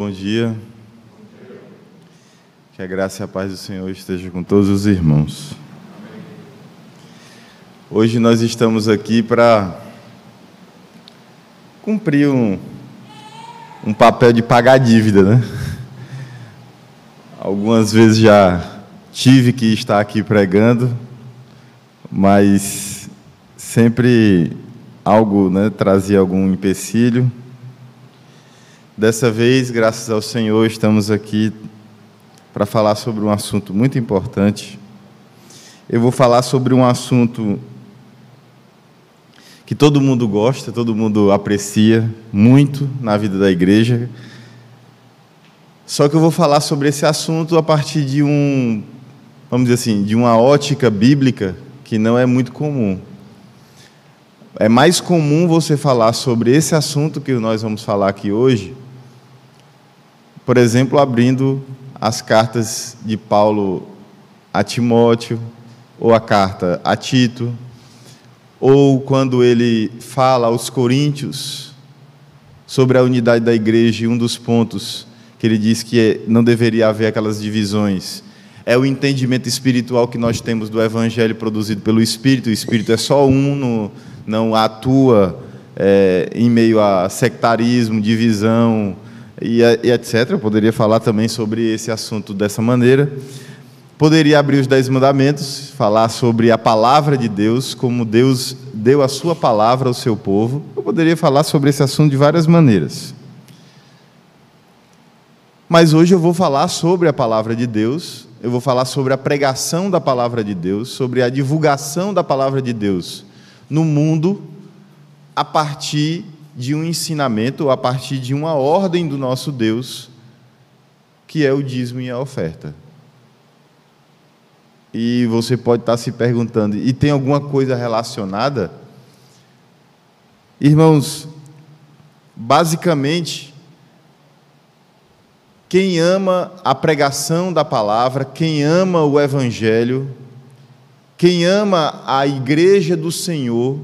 Bom dia. Que a graça e a paz do Senhor esteja com todos os irmãos. Hoje nós estamos aqui para cumprir um, um papel de pagar dívida, né? Algumas vezes já tive que estar aqui pregando, mas sempre algo né, trazia algum empecilho. Dessa vez, graças ao Senhor, estamos aqui para falar sobre um assunto muito importante. Eu vou falar sobre um assunto que todo mundo gosta, todo mundo aprecia muito na vida da igreja. Só que eu vou falar sobre esse assunto a partir de um, vamos dizer assim, de uma ótica bíblica que não é muito comum. É mais comum você falar sobre esse assunto que nós vamos falar aqui hoje por exemplo, abrindo as cartas de Paulo a Timóteo, ou a carta a Tito, ou quando ele fala aos Coríntios sobre a unidade da igreja, e um dos pontos que ele diz que é, não deveria haver aquelas divisões é o entendimento espiritual que nós temos do evangelho produzido pelo Espírito. O Espírito é só um, no, não atua é, em meio a sectarismo, divisão, e, e etc. Eu poderia falar também sobre esse assunto dessa maneira. Poderia abrir os Dez Mandamentos, falar sobre a palavra de Deus, como Deus deu a sua palavra ao seu povo. Eu poderia falar sobre esse assunto de várias maneiras. Mas hoje eu vou falar sobre a palavra de Deus, eu vou falar sobre a pregação da palavra de Deus, sobre a divulgação da palavra de Deus no mundo, a partir de um ensinamento, a partir de uma ordem do nosso Deus, que é o dízimo e a oferta. E você pode estar se perguntando, e tem alguma coisa relacionada? Irmãos, basicamente, quem ama a pregação da palavra, quem ama o Evangelho, quem ama a igreja do Senhor,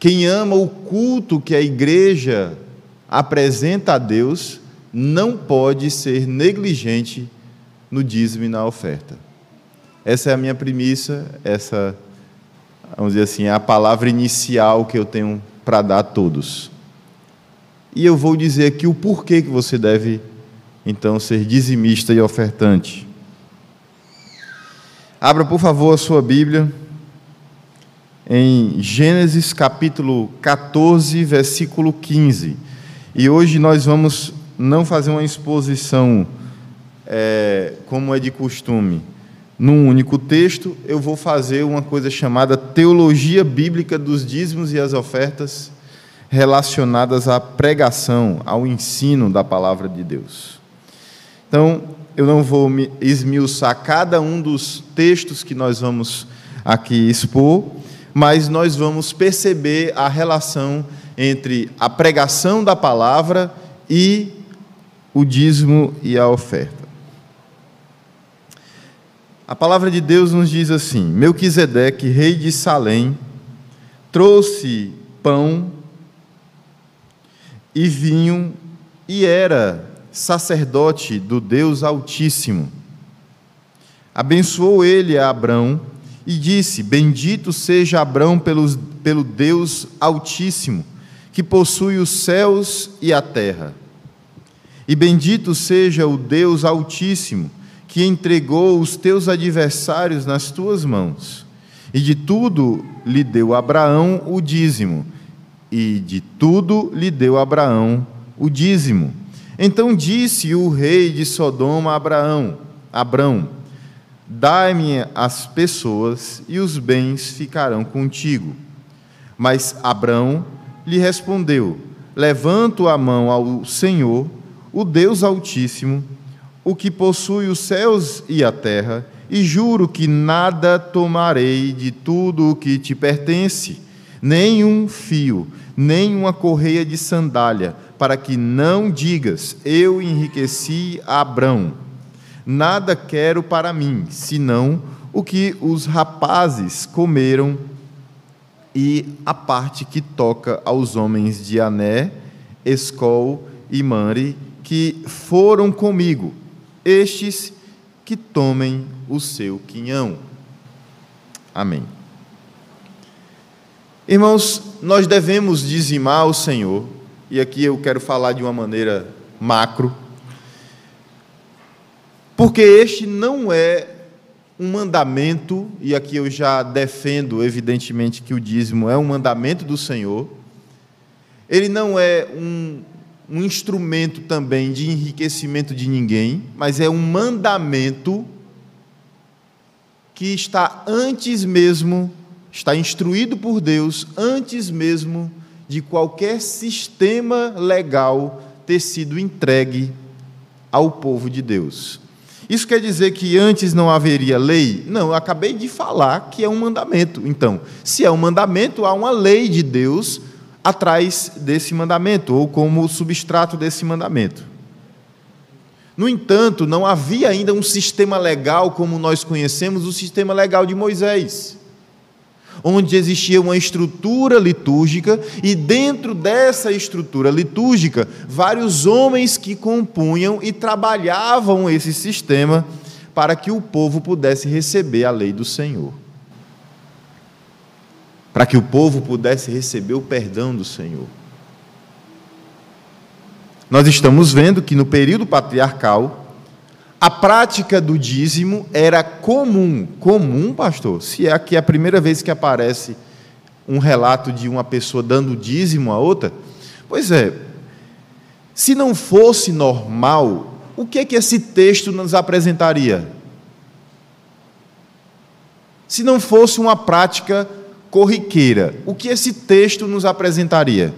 quem ama o culto que a igreja apresenta a Deus, não pode ser negligente no dízimo e na oferta. Essa é a minha premissa, essa, vamos dizer assim, é a palavra inicial que eu tenho para dar a todos. E eu vou dizer aqui o porquê que você deve, então, ser dizimista e ofertante. Abra, por favor, a sua Bíblia em Gênesis capítulo 14, versículo 15. E hoje nós vamos não fazer uma exposição é, como é de costume num único texto, eu vou fazer uma coisa chamada teologia bíblica dos dízimos e as ofertas relacionadas à pregação, ao ensino da palavra de Deus. Então, eu não vou esmiuçar cada um dos textos que nós vamos aqui expor, mas nós vamos perceber a relação entre a pregação da palavra e o dízimo e a oferta. A palavra de Deus nos diz assim: Melquisedeque, rei de Salém, trouxe pão e vinho e era sacerdote do Deus Altíssimo. Abençoou ele a Abrão e disse: Bendito seja Abrão pelos, pelo Deus Altíssimo, que possui os céus e a terra. E bendito seja o Deus Altíssimo, que entregou os teus adversários nas tuas mãos. E de tudo lhe deu Abraão o dízimo, e de tudo lhe deu Abraão o dízimo. Então disse o rei de Sodoma a Abraão: Abrão, Dai-me as pessoas e os bens ficarão contigo. Mas Abrão lhe respondeu: Levanto a mão ao Senhor, o Deus Altíssimo, o que possui os céus e a terra, e juro que nada tomarei de tudo o que te pertence, nem um fio, nem uma correia de sandália, para que não digas: Eu enriqueci Abrão Nada quero para mim, senão o que os rapazes comeram e a parte que toca aos homens de Ané, Escol e Mare, que foram comigo, estes que tomem o seu quinhão. Amém. Irmãos, nós devemos dizimar o Senhor, e aqui eu quero falar de uma maneira macro, porque este não é um mandamento, e aqui eu já defendo, evidentemente, que o dízimo é um mandamento do Senhor, ele não é um, um instrumento também de enriquecimento de ninguém, mas é um mandamento que está antes mesmo, está instruído por Deus, antes mesmo de qualquer sistema legal ter sido entregue ao povo de Deus. Isso quer dizer que antes não haveria lei? Não, eu acabei de falar que é um mandamento. Então, se é um mandamento, há uma lei de Deus atrás desse mandamento, ou como substrato desse mandamento. No entanto, não havia ainda um sistema legal como nós conhecemos o sistema legal de Moisés onde existia uma estrutura litúrgica e dentro dessa estrutura litúrgica, vários homens que compunham e trabalhavam esse sistema para que o povo pudesse receber a lei do Senhor. Para que o povo pudesse receber o perdão do Senhor. Nós estamos vendo que no período patriarcal, a prática do dízimo era comum. Comum, pastor? Se é aqui a primeira vez que aparece um relato de uma pessoa dando dízimo a outra. Pois é, se não fosse normal, o que é que esse texto nos apresentaria? Se não fosse uma prática corriqueira, o que esse texto nos apresentaria?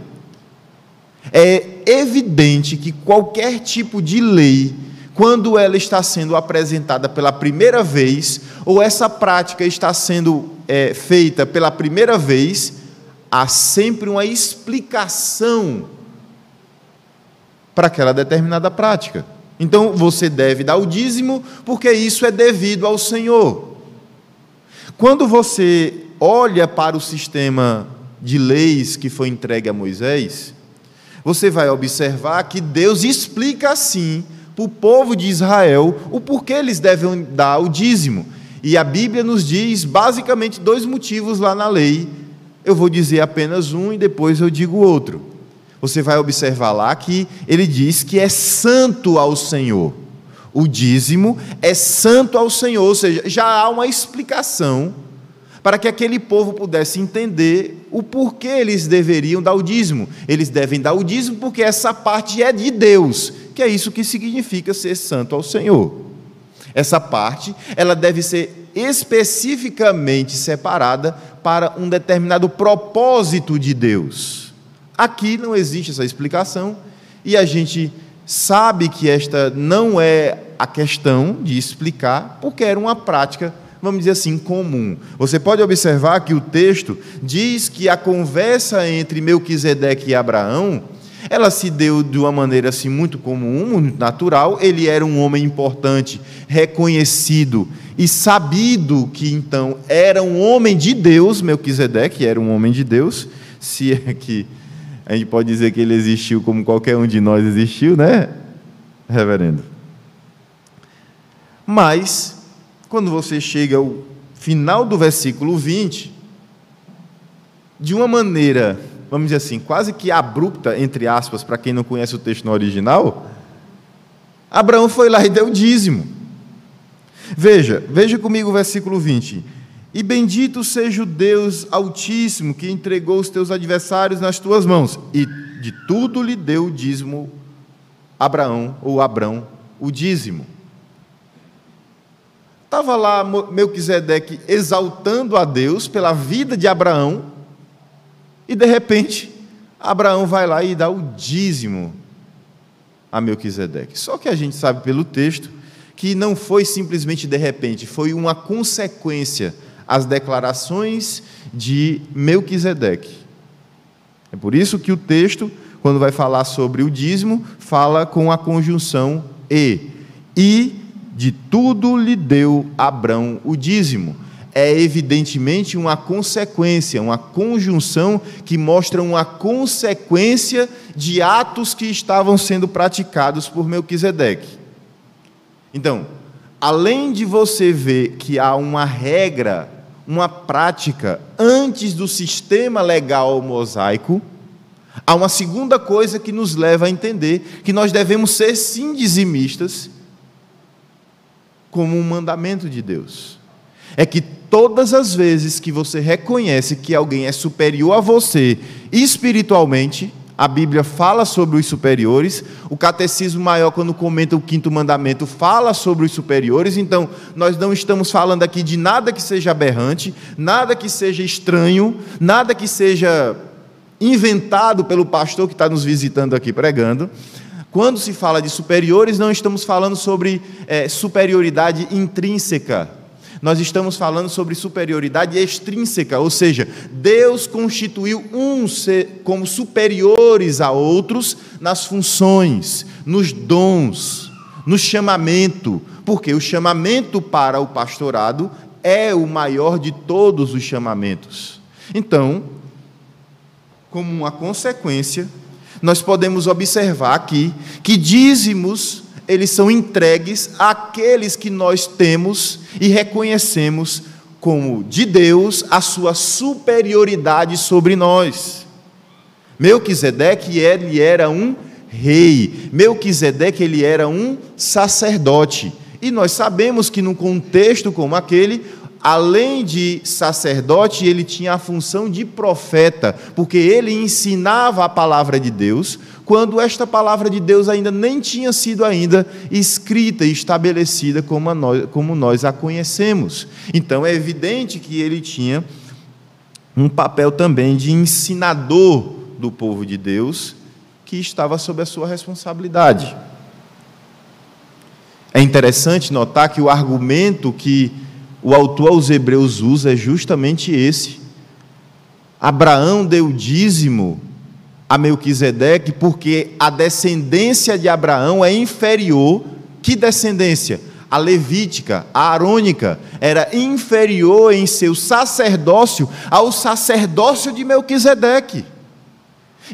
É evidente que qualquer tipo de lei quando ela está sendo apresentada pela primeira vez, ou essa prática está sendo é, feita pela primeira vez, há sempre uma explicação para aquela determinada prática. Então você deve dar o dízimo, porque isso é devido ao Senhor. Quando você olha para o sistema de leis que foi entregue a Moisés, você vai observar que Deus explica assim para o povo de Israel o porquê eles devem dar o dízimo. E a Bíblia nos diz basicamente dois motivos lá na lei. Eu vou dizer apenas um e depois eu digo outro. Você vai observar lá que ele diz que é santo ao Senhor. O dízimo é santo ao Senhor, ou seja, já há uma explicação para que aquele povo pudesse entender o porquê eles deveriam dar o dízimo. Eles devem dar o dízimo porque essa parte é de Deus que é isso que significa ser santo ao Senhor. Essa parte, ela deve ser especificamente separada para um determinado propósito de Deus. Aqui não existe essa explicação e a gente sabe que esta não é a questão de explicar, porque era uma prática, vamos dizer assim, comum. Você pode observar que o texto diz que a conversa entre Melquisedeque e Abraão ela se deu de uma maneira assim muito comum, muito natural. Ele era um homem importante, reconhecido e sabido que então era um homem de Deus, Melquisedeque era um homem de Deus, se é que a gente pode dizer que ele existiu como qualquer um de nós existiu, né, reverendo? Mas, quando você chega ao final do versículo 20, de uma maneira vamos dizer assim, quase que abrupta, entre aspas, para quem não conhece o texto no original, Abraão foi lá e deu dízimo. Veja, veja comigo o versículo 20. E bendito seja o Deus Altíssimo que entregou os teus adversários nas tuas mãos, e de tudo lhe deu o dízimo Abraão, ou Abrão, o dízimo. Estava lá Melquisedeque exaltando a Deus pela vida de Abraão, e de repente, Abraão vai lá e dá o dízimo a Melquisedeque. Só que a gente sabe pelo texto que não foi simplesmente de repente, foi uma consequência às declarações de Melquisedeque. É por isso que o texto, quando vai falar sobre o dízimo, fala com a conjunção e. E de tudo lhe deu Abrão o dízimo. É evidentemente uma consequência, uma conjunção que mostra uma consequência de atos que estavam sendo praticados por Melquisedeque. Então, além de você ver que há uma regra, uma prática antes do sistema legal mosaico, há uma segunda coisa que nos leva a entender que nós devemos ser sim dizimistas como um mandamento de Deus. É que todas as vezes que você reconhece que alguém é superior a você espiritualmente, a Bíblia fala sobre os superiores, o catecismo maior, quando comenta o quinto mandamento, fala sobre os superiores, então nós não estamos falando aqui de nada que seja aberrante, nada que seja estranho, nada que seja inventado pelo pastor que está nos visitando aqui pregando. Quando se fala de superiores, não estamos falando sobre é, superioridade intrínseca, nós estamos falando sobre superioridade extrínseca, ou seja, Deus constituiu uns como superiores a outros nas funções, nos dons, no chamamento, porque o chamamento para o pastorado é o maior de todos os chamamentos. Então, como uma consequência, nós podemos observar aqui que dízimos eles são entregues àqueles que nós temos e reconhecemos como de Deus a sua superioridade sobre nós. Melquisedeque ele era um rei. Melquisedeque ele era um sacerdote. E nós sabemos que num contexto como aquele, além de sacerdote, ele tinha a função de profeta, porque ele ensinava a palavra de Deus, quando esta palavra de Deus ainda nem tinha sido ainda escrita e estabelecida como nós, como nós a conhecemos. Então é evidente que ele tinha um papel também de ensinador do povo de Deus, que estava sob a sua responsabilidade. É interessante notar que o argumento que o autor aos Hebreus usa é justamente esse. Abraão deu dízimo a Melquisedeque porque a descendência de Abraão é inferior. Que descendência? A levítica, a arônica, era inferior em seu sacerdócio ao sacerdócio de Melquisedeque.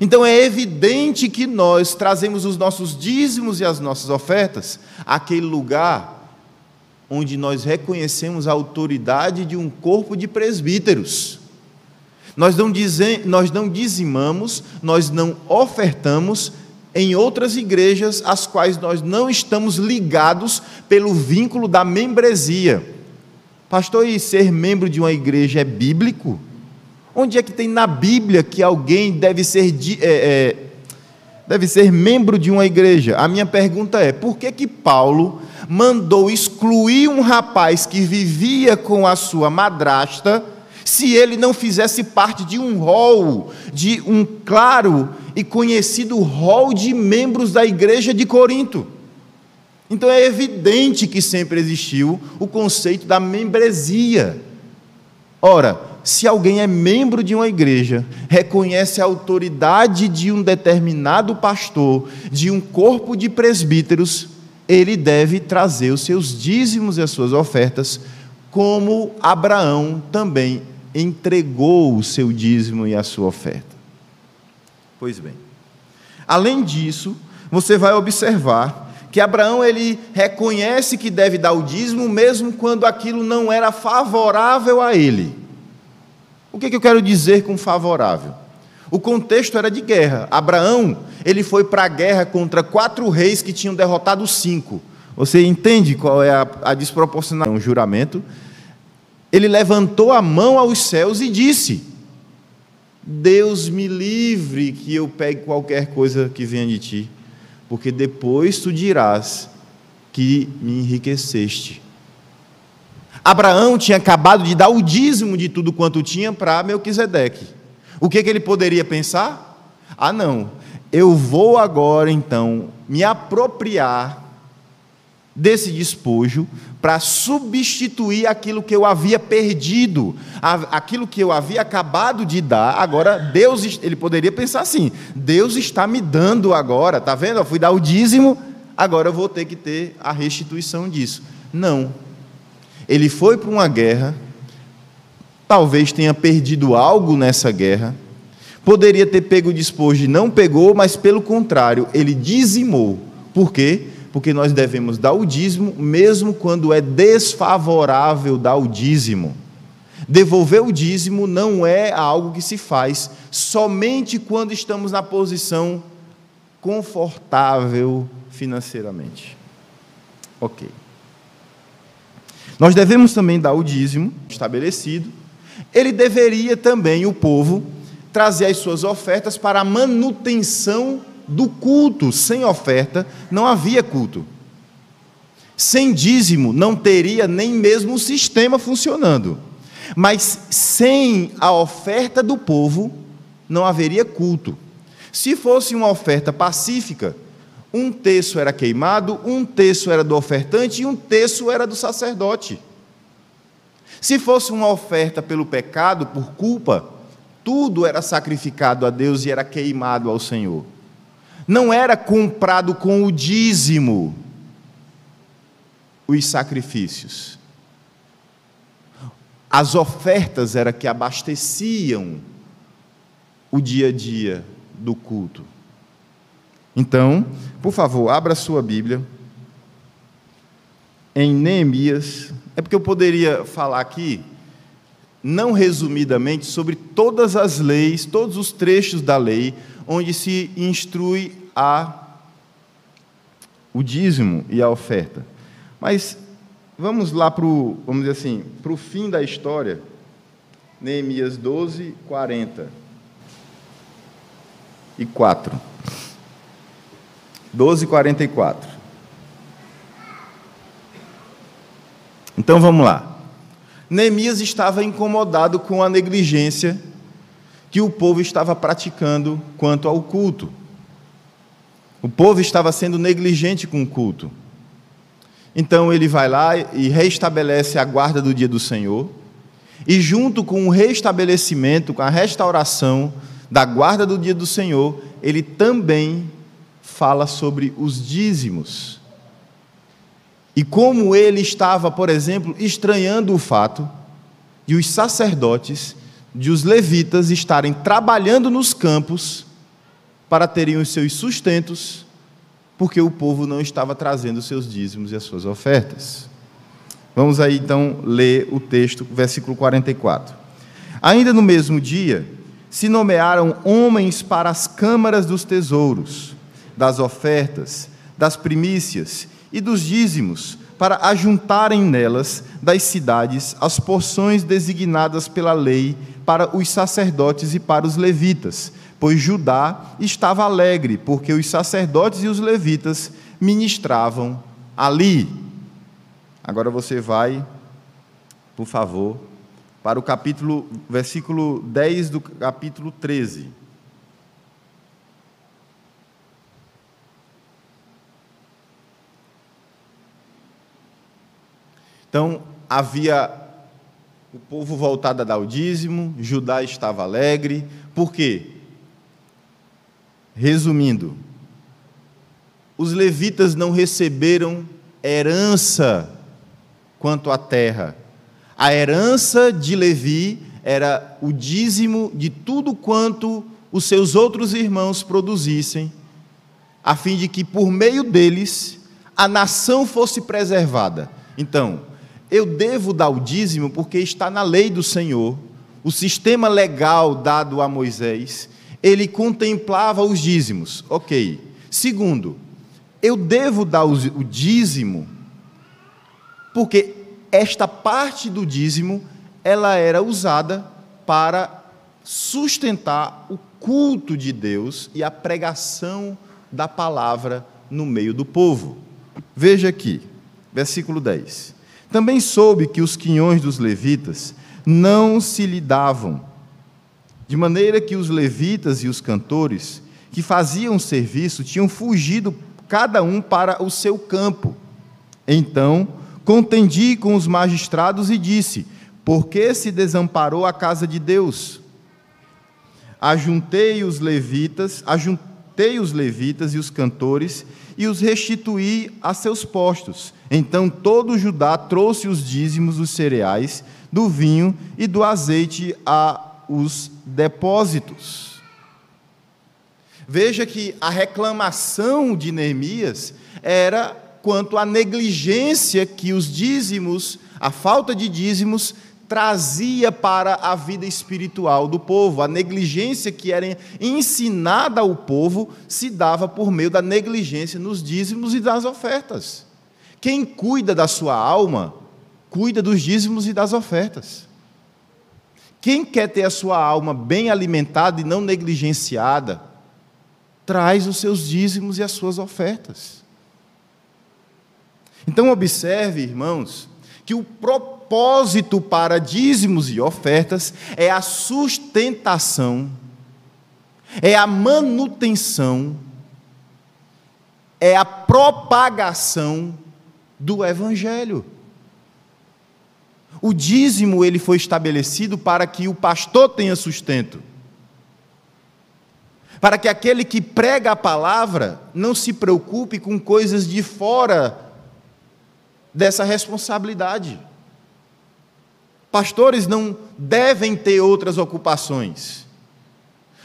Então é evidente que nós trazemos os nossos dízimos e as nossas ofertas àquele lugar onde nós reconhecemos a autoridade de um corpo de presbíteros. Nós não, dizem, nós não dizimamos, nós não ofertamos em outras igrejas às quais nós não estamos ligados pelo vínculo da membresia. Pastor, e ser membro de uma igreja é bíblico? Onde é que tem na Bíblia que alguém deve ser, é, é, deve ser membro de uma igreja? A minha pergunta é: por que, que Paulo mandou excluir um rapaz que vivia com a sua madrasta, se ele não fizesse parte de um rol, de um claro e conhecido rol de membros da igreja de Corinto. Então é evidente que sempre existiu o conceito da membresia. Ora, se alguém é membro de uma igreja, reconhece a autoridade de um determinado pastor, de um corpo de presbíteros, ele deve trazer os seus dízimos e as suas ofertas, como Abraão também entregou o seu dízimo e a sua oferta. Pois bem, além disso, você vai observar que Abraão ele reconhece que deve dar o dízimo mesmo quando aquilo não era favorável a ele. O que, que eu quero dizer com favorável? O contexto era de guerra. Abraão, ele foi para a guerra contra quatro reis que tinham derrotado cinco. Você entende qual é a, a desproporcionalidade? Um juramento. Ele levantou a mão aos céus e disse: Deus me livre que eu pegue qualquer coisa que venha de ti, porque depois tu dirás que me enriqueceste. Abraão tinha acabado de dar o dízimo de tudo quanto tinha para Melquisedeque. O que, que ele poderia pensar? Ah, não, eu vou agora então me apropriar desse despojo para substituir aquilo que eu havia perdido, aquilo que eu havia acabado de dar. Agora Deus, ele poderia pensar assim: Deus está me dando agora, tá vendo? Eu fui dar o dízimo, agora eu vou ter que ter a restituição disso. Não. Ele foi para uma guerra talvez tenha perdido algo nessa guerra, poderia ter pego despojo e não pegou, mas pelo contrário, ele dizimou. Por quê? Porque nós devemos dar o dízimo, mesmo quando é desfavorável dar o dízimo. Devolver o dízimo não é algo que se faz somente quando estamos na posição confortável financeiramente. Ok. Nós devemos também dar o dízimo estabelecido. Ele deveria também, o povo, trazer as suas ofertas para a manutenção do culto. Sem oferta, não havia culto. Sem dízimo, não teria nem mesmo o sistema funcionando. Mas sem a oferta do povo, não haveria culto. Se fosse uma oferta pacífica, um terço era queimado, um terço era do ofertante e um terço era do sacerdote. Se fosse uma oferta pelo pecado, por culpa, tudo era sacrificado a Deus e era queimado ao Senhor. Não era comprado com o dízimo os sacrifícios. As ofertas era que abasteciam o dia a dia do culto. Então, por favor, abra sua Bíblia em Neemias. É porque eu poderia falar aqui, não resumidamente, sobre todas as leis, todos os trechos da lei, onde se instrui a o dízimo e a oferta. Mas vamos lá para o, vamos dizer assim, para o fim da história. Neemias 12, 40 e 4. 12, 44. Então vamos lá. Neemias estava incomodado com a negligência que o povo estava praticando quanto ao culto. O povo estava sendo negligente com o culto. Então ele vai lá e restabelece a guarda do dia do Senhor, e junto com o restabelecimento, com a restauração da guarda do dia do Senhor, ele também fala sobre os dízimos. E como ele estava, por exemplo, estranhando o fato de os sacerdotes, de os levitas estarem trabalhando nos campos para terem os seus sustentos, porque o povo não estava trazendo os seus dízimos e as suas ofertas. Vamos aí então ler o texto, versículo 44. Ainda no mesmo dia, se nomearam homens para as câmaras dos tesouros, das ofertas, das primícias e dos dízimos, para ajuntarem nelas das cidades as porções designadas pela lei para os sacerdotes e para os levitas, pois Judá estava alegre, porque os sacerdotes e os levitas ministravam ali. Agora você vai, por favor, para o capítulo, versículo 10 do capítulo 13. Então, havia o povo voltado a dar o dízimo, Judá estava alegre, por quê? Resumindo, os levitas não receberam herança quanto à terra, a herança de Levi era o dízimo de tudo quanto os seus outros irmãos produzissem, a fim de que por meio deles a nação fosse preservada. Então, eu devo dar o dízimo porque está na lei do Senhor, o sistema legal dado a Moisés, ele contemplava os dízimos. Ok. Segundo, eu devo dar o dízimo porque esta parte do dízimo ela era usada para sustentar o culto de Deus e a pregação da palavra no meio do povo. Veja aqui, versículo 10. Também soube que os quinhões dos levitas não se lhe davam, de maneira que os levitas e os cantores que faziam serviço tinham fugido cada um para o seu campo. Então, Contendi com os magistrados e disse: Por que se desamparou a casa de Deus? Ajuntei os levitas, ajuntei os levitas e os cantores e os restituí a seus postos. Então todo Judá trouxe os dízimos dos cereais, do vinho e do azeite aos depósitos. Veja que a reclamação de Neemias era quanto à negligência que os dízimos, a falta de dízimos, trazia para a vida espiritual do povo. A negligência que era ensinada ao povo se dava por meio da negligência nos dízimos e das ofertas. Quem cuida da sua alma, cuida dos dízimos e das ofertas. Quem quer ter a sua alma bem alimentada e não negligenciada, traz os seus dízimos e as suas ofertas. Então, observe, irmãos, que o propósito para dízimos e ofertas é a sustentação, é a manutenção, é a propagação do evangelho. O dízimo ele foi estabelecido para que o pastor tenha sustento. Para que aquele que prega a palavra não se preocupe com coisas de fora dessa responsabilidade. Pastores não devem ter outras ocupações.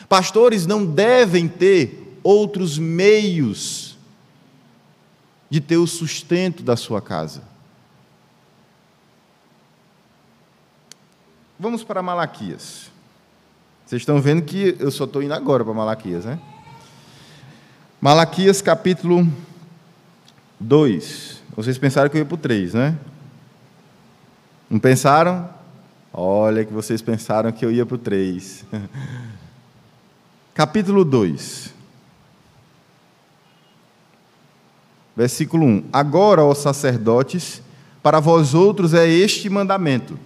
Pastores não devem ter outros meios de ter o sustento da sua casa. Vamos para Malaquias. Vocês estão vendo que eu só estou indo agora para Malaquias, né? Malaquias capítulo 2. Vocês pensaram que eu ia para o 3, né? Não pensaram? Olha que vocês pensaram que eu ia para o 3. Capítulo 2. Versículo 1. Agora, ó sacerdotes, para vós outros é este mandamento: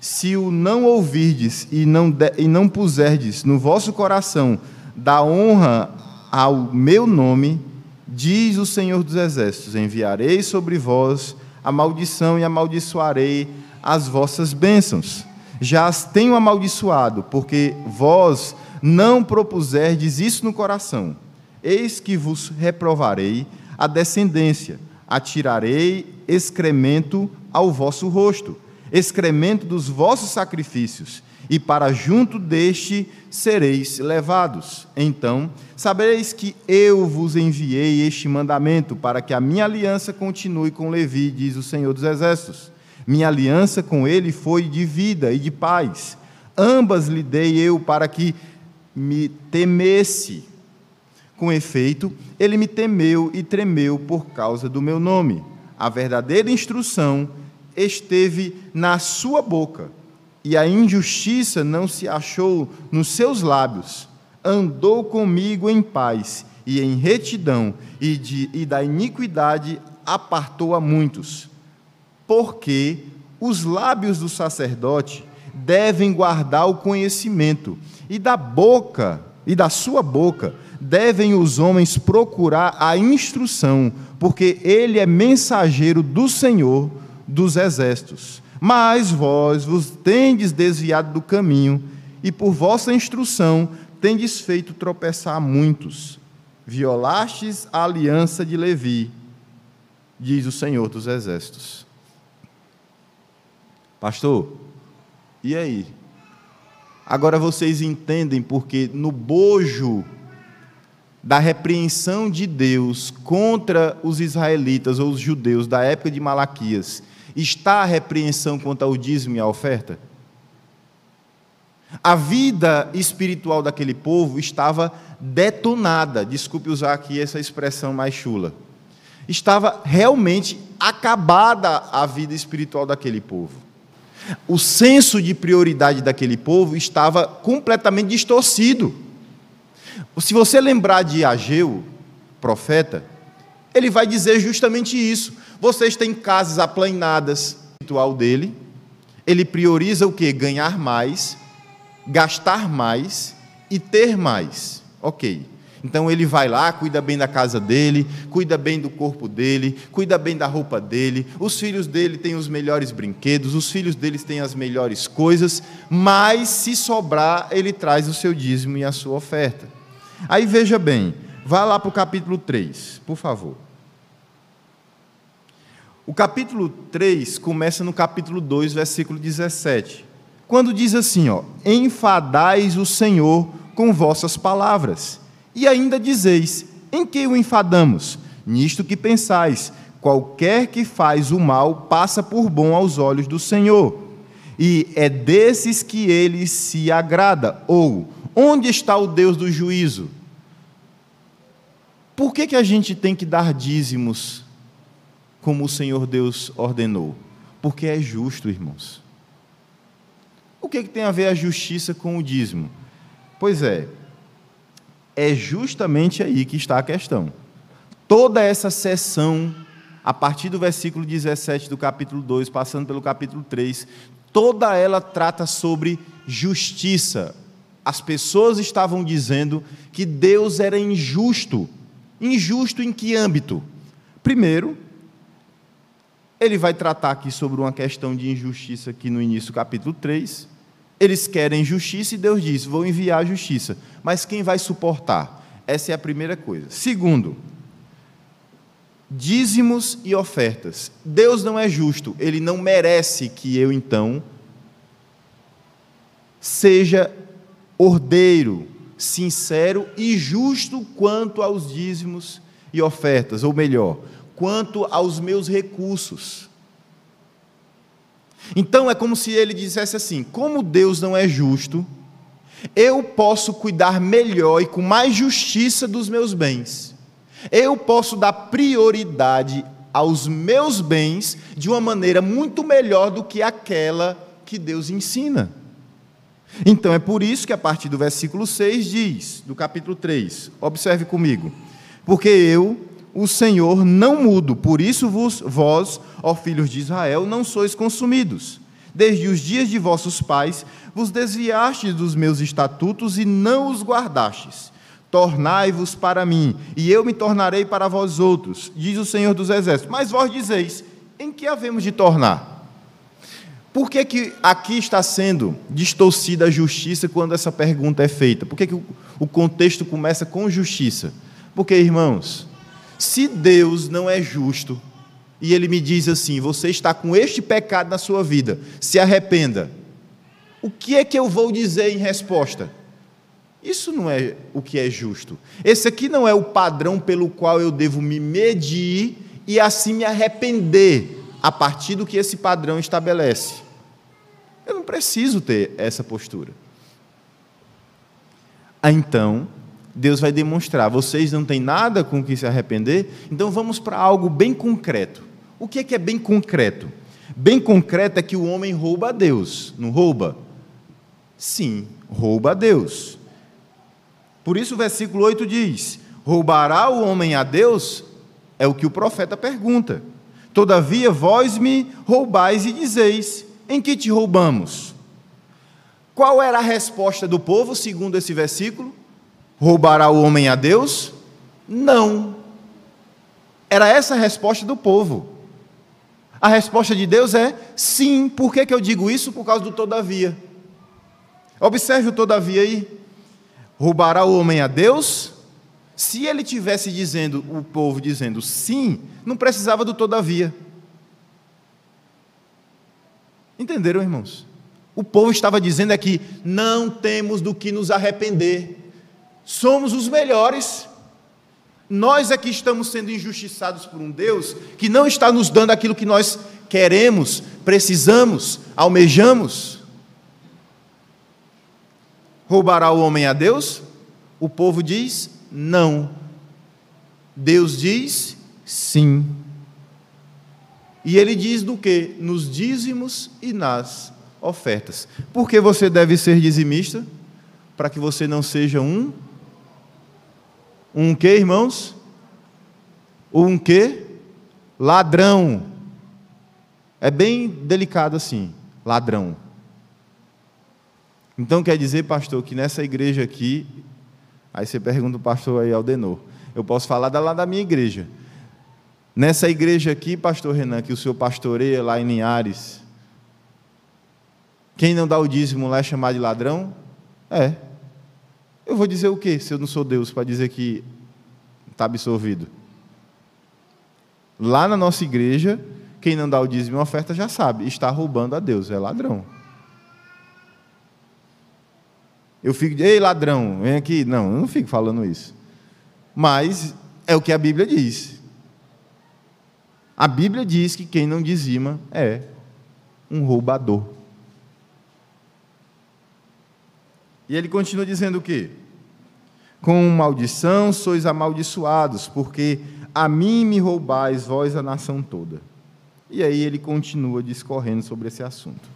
se o não ouvirdes e não, de, e não puserdes no vosso coração da honra ao meu nome, diz o Senhor dos Exércitos: enviarei sobre vós a maldição e amaldiçoarei as vossas bênçãos. Já as tenho amaldiçoado, porque vós não propuserdes isso no coração. Eis que vos reprovarei a descendência, atirarei excremento ao vosso rosto, excremento dos vossos sacrifícios, e para junto deste sereis levados. Então sabereis que eu vos enviei este mandamento, para que a minha aliança continue com Levi, diz o Senhor dos Exércitos minha aliança com ele foi de vida e de paz. Ambas lhe dei eu para que me temesse. Com efeito, ele me temeu e tremeu por causa do meu nome. A verdadeira instrução esteve na sua boca, e a injustiça não se achou nos seus lábios. Andou comigo em paz e em retidão, e, de, e da iniquidade apartou a muitos porque os lábios do sacerdote devem guardar o conhecimento, e da boca, e da sua boca, devem os homens procurar a instrução, porque ele é mensageiro do Senhor dos exércitos. Mas vós vos tendes desviado do caminho, e por vossa instrução tendes feito tropeçar muitos. Violastes a aliança de Levi, diz o Senhor dos exércitos. Pastor, e aí? Agora vocês entendem porque no bojo da repreensão de Deus contra os israelitas ou os judeus da época de Malaquias, está a repreensão contra o dízimo e a oferta? A vida espiritual daquele povo estava detonada, desculpe usar aqui essa expressão mais chula. Estava realmente acabada a vida espiritual daquele povo o senso de prioridade daquele povo estava completamente distorcido. Se você lembrar de Ageu, profeta, ele vai dizer justamente isso. Vocês têm casas aplainadas, ritual dele. Ele prioriza o que? Ganhar mais, gastar mais e ter mais. Ok. Então ele vai lá, cuida bem da casa dele, cuida bem do corpo dele, cuida bem da roupa dele. Os filhos dele têm os melhores brinquedos, os filhos deles têm as melhores coisas, mas se sobrar, ele traz o seu dízimo e a sua oferta. Aí veja bem, vá lá para o capítulo 3, por favor. O capítulo 3 começa no capítulo 2, versículo 17. Quando diz assim, ó: "Enfadais o Senhor com vossas palavras, e ainda dizeis: em que o enfadamos? Nisto que pensais: qualquer que faz o mal passa por bom aos olhos do Senhor, e é desses que ele se agrada. Ou, onde está o Deus do juízo? Por que, que a gente tem que dar dízimos como o Senhor Deus ordenou? Porque é justo, irmãos. O que, que tem a ver a justiça com o dízimo? Pois é, é justamente aí que está a questão. Toda essa sessão, a partir do versículo 17 do capítulo 2, passando pelo capítulo 3, toda ela trata sobre justiça. As pessoas estavam dizendo que Deus era injusto. Injusto em que âmbito? Primeiro, ele vai tratar aqui sobre uma questão de injustiça aqui no início do capítulo 3. Eles querem justiça e Deus diz: Vou enviar a justiça. Mas quem vai suportar? Essa é a primeira coisa. Segundo, dízimos e ofertas. Deus não é justo, ele não merece que eu então seja ordeiro, sincero e justo quanto aos dízimos e ofertas, ou melhor, quanto aos meus recursos. Então é como se ele dissesse assim: como Deus não é justo, eu posso cuidar melhor e com mais justiça dos meus bens. Eu posso dar prioridade aos meus bens de uma maneira muito melhor do que aquela que Deus ensina. Então é por isso que a partir do versículo 6 diz, do capítulo 3, observe comigo: Porque eu, o Senhor não mudo, por isso vos, vós, ó filhos de Israel, não sois consumidos. Desde os dias de vossos pais vos desviastes dos meus estatutos e não os guardastes. Tornai-vos para mim, e eu me tornarei para vós outros, diz o Senhor dos Exércitos. Mas vós dizeis: em que havemos de tornar? Por que, que aqui está sendo distorcida a justiça quando essa pergunta é feita? Por que, que o contexto começa com justiça? Porque, irmãos, se Deus não é justo e ele me diz assim: você está com este pecado na sua vida, se arrependa. O que é que eu vou dizer em resposta? Isso não é o que é justo. Esse aqui não é o padrão pelo qual eu devo me medir e assim me arrepender a partir do que esse padrão estabelece. Eu não preciso ter essa postura. Ah, então, Deus vai demonstrar: vocês não têm nada com que se arrepender, então vamos para algo bem concreto. O que é que é bem concreto? Bem concreto é que o homem rouba a Deus, não rouba? Sim, rouba a Deus. Por isso o versículo 8 diz: Roubará o homem a Deus? É o que o profeta pergunta. Todavia vós me roubais e dizeis: Em que te roubamos? Qual era a resposta do povo, segundo esse versículo? Roubará o homem a Deus? Não. Era essa a resposta do povo. A resposta de Deus é sim. Por que, que eu digo isso? Por causa do todavia. Observe o todavia aí. Roubará o homem a Deus? Se ele tivesse dizendo, o povo dizendo sim, não precisava do todavia. Entenderam, irmãos? O povo estava dizendo é que não temos do que nos arrepender somos os melhores. Nós é que estamos sendo injustiçados por um Deus que não está nos dando aquilo que nós queremos, precisamos, almejamos. Roubará o homem a Deus? O povo diz não. Deus diz sim. E ele diz do que? Nos dízimos e nas ofertas. Por que você deve ser dizimista? Para que você não seja um um que, irmãos? Um que? Ladrão. É bem delicado assim, ladrão. Então quer dizer, pastor, que nessa igreja aqui, aí você pergunta o pastor aí Aldenor, eu posso falar da lá da minha igreja. Nessa igreja aqui, pastor Renan, que o senhor pastoreia lá em Linhares, quem não dá o dízimo lá é chamado de ladrão? É. Eu vou dizer o quê, se eu não sou Deus, para dizer que está absolvido? Lá na nossa igreja, quem quem não dá o dízimo e oferta já sabe, está roubando a Deus, é ladrão. Eu fico, ei ladrão, vem aqui. Não, eu não fico falando isso. Mas é o que a Bíblia diz. A Bíblia diz que quem não dizima é um roubador. E ele continua dizendo o quê? Com maldição sois amaldiçoados, porque a mim me roubais, vós a nação toda. E aí ele continua discorrendo sobre esse assunto.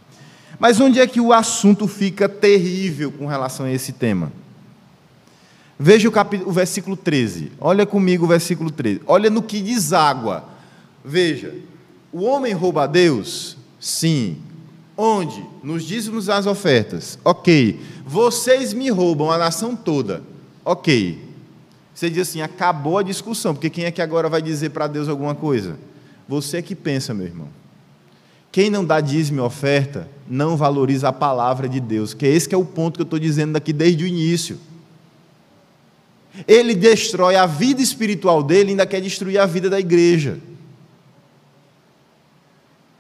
Mas onde é que o assunto fica terrível com relação a esse tema? Veja o, capítulo, o versículo 13. Olha comigo o versículo 13. Olha no que deságua. Veja, o homem rouba a Deus? Sim. Onde? Nos dízimos das ofertas. Ok. Vocês me roubam a nação toda. Ok. Você diz assim, acabou a discussão, porque quem é que agora vai dizer para Deus alguma coisa? Você que pensa, meu irmão. Quem não dá dízimo e oferta não valoriza a palavra de Deus, que é esse que é o ponto que eu estou dizendo daqui desde o início. Ele destrói a vida espiritual dele e ainda quer destruir a vida da igreja.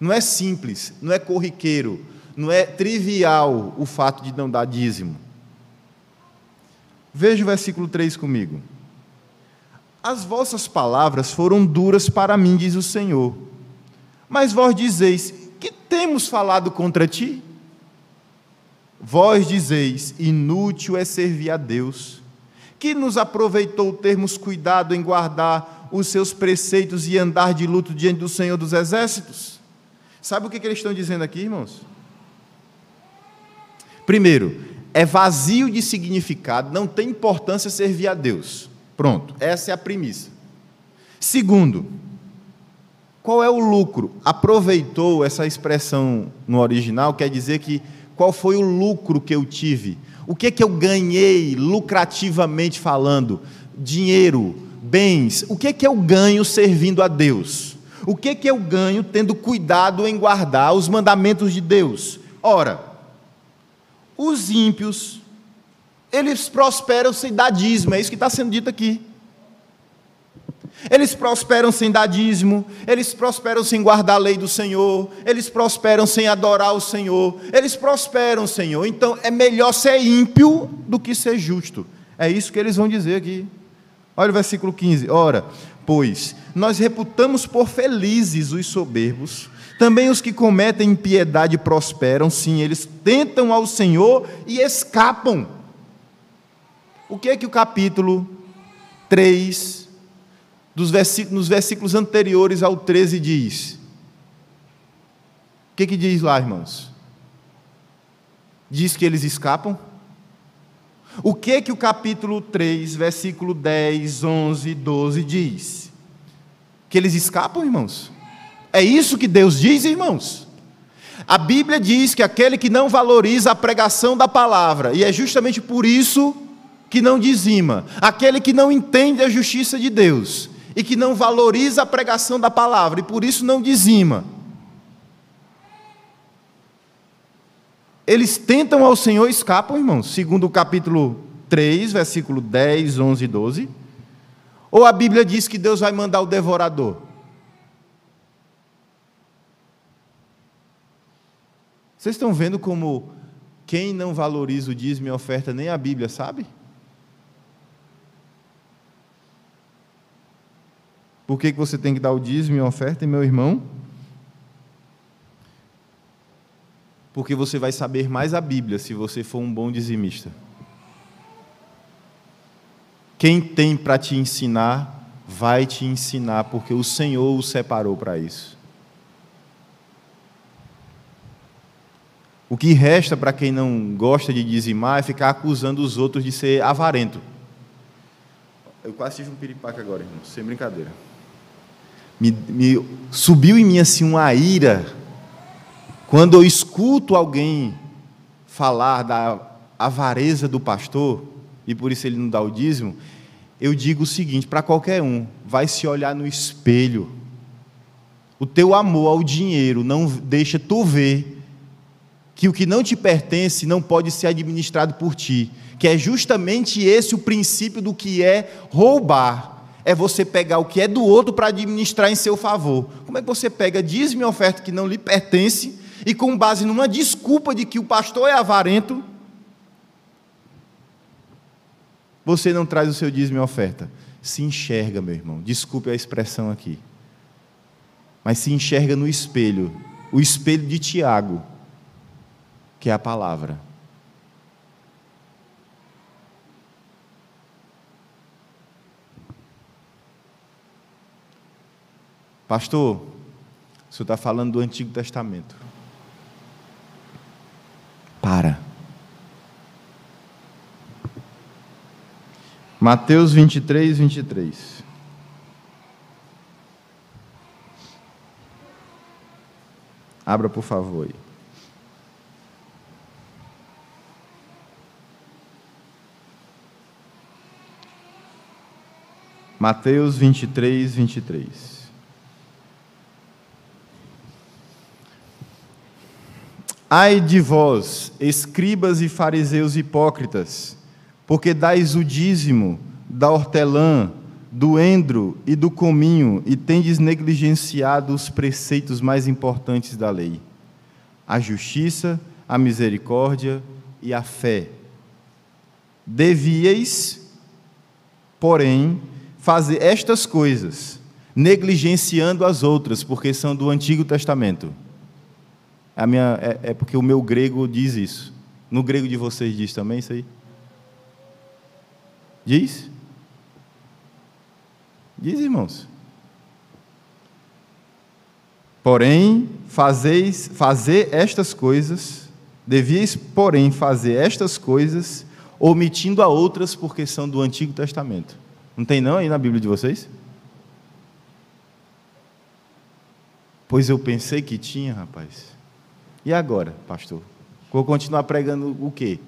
Não é simples, não é corriqueiro, não é trivial o fato de não dar dízimo. Veja o versículo 3 comigo. As vossas palavras foram duras para mim, diz o Senhor. Mas vós dizeis: Que temos falado contra ti? Vós dizeis: Inútil é servir a Deus. Que nos aproveitou termos cuidado em guardar os seus preceitos e andar de luto diante do Senhor dos Exércitos? Sabe o que eles estão dizendo aqui, irmãos? Primeiro, é vazio de significado, não tem importância servir a Deus. Pronto, essa é a premissa. Segundo, qual é o lucro? Aproveitou essa expressão no original, quer dizer que qual foi o lucro que eu tive? O que que eu ganhei lucrativamente falando? Dinheiro, bens. O que é que eu ganho servindo a Deus? O que que eu ganho tendo cuidado em guardar os mandamentos de Deus? Ora, os ímpios eles prosperam sem dar dízimo, é isso que está sendo dito aqui. Eles prosperam sem dar dízimo, eles prosperam sem guardar a lei do Senhor, eles prosperam sem adorar o Senhor, eles prosperam, Senhor. Então é melhor ser ímpio do que ser justo. É isso que eles vão dizer aqui. Olha o versículo 15. Ora, pois nós reputamos por felizes os soberbos, também os que cometem impiedade prosperam, sim, eles tentam ao Senhor e escapam. O que é que o capítulo 3, dos versículos, nos versículos anteriores ao 13, diz? O que, que diz lá, irmãos? Diz que eles escapam? O que que o capítulo 3, versículo 10, 11, 12 diz? Que eles escapam, irmãos? É isso que Deus diz, irmãos? A Bíblia diz que aquele que não valoriza a pregação da palavra, e é justamente por isso que não dizima, aquele que não entende a justiça de Deus e que não valoriza a pregação da palavra e por isso não dizima. Eles tentam ao Senhor e escapam, irmãos, segundo o capítulo 3, versículo 10, 11 e 12. Ou a Bíblia diz que Deus vai mandar o devorador? Vocês estão vendo como quem não valoriza o dízimo e a oferta, nem a Bíblia sabe? Por que, que você tem que dar o dízimo e a oferta, meu irmão? Porque você vai saber mais a Bíblia se você for um bom dizimista. Quem tem para te ensinar, vai te ensinar, porque o Senhor o separou para isso. O que resta para quem não gosta de dizimar é ficar acusando os outros de ser avarento. Eu quase tive um piripaque agora, irmão, sem brincadeira me, me subiu em mim assim uma ira quando eu escuto alguém falar da avareza do pastor e por isso ele não dá o dízimo, eu digo o seguinte para qualquer um: vai se olhar no espelho. O teu amor ao dinheiro não deixa tu ver que o que não te pertence não pode ser administrado por ti, que é justamente esse o princípio do que é roubar é você pegar o que é do outro para administrar em seu favor. Como é que você pega dízimo e oferta que não lhe pertence e com base numa desculpa de que o pastor é avarento, você não traz o seu dízimo e oferta? Se enxerga, meu irmão. Desculpe a expressão aqui. Mas se enxerga no espelho, o espelho de Tiago, que é a palavra. Pastor, o senhor está falando do Antigo Testamento. Para. Mateus 23, 23. Abra, por favor. Aí. Mateus 23, 23. Ai de vós, escribas e fariseus hipócritas, porque dais o dízimo da hortelã, do endro e do cominho, e tendes negligenciado os preceitos mais importantes da lei: a justiça, a misericórdia e a fé. Devieis, porém, fazer estas coisas, negligenciando as outras, porque são do Antigo Testamento a minha, é, é porque o meu grego diz isso. No grego de vocês diz também isso aí? Diz? Diz, irmãos. Porém, fazeis, fazer estas coisas, devias, porém, fazer estas coisas, omitindo a outras, porque são do Antigo Testamento. Não tem não aí na Bíblia de vocês? Pois eu pensei que tinha, rapaz. E agora, pastor? Vou continuar pregando o quê?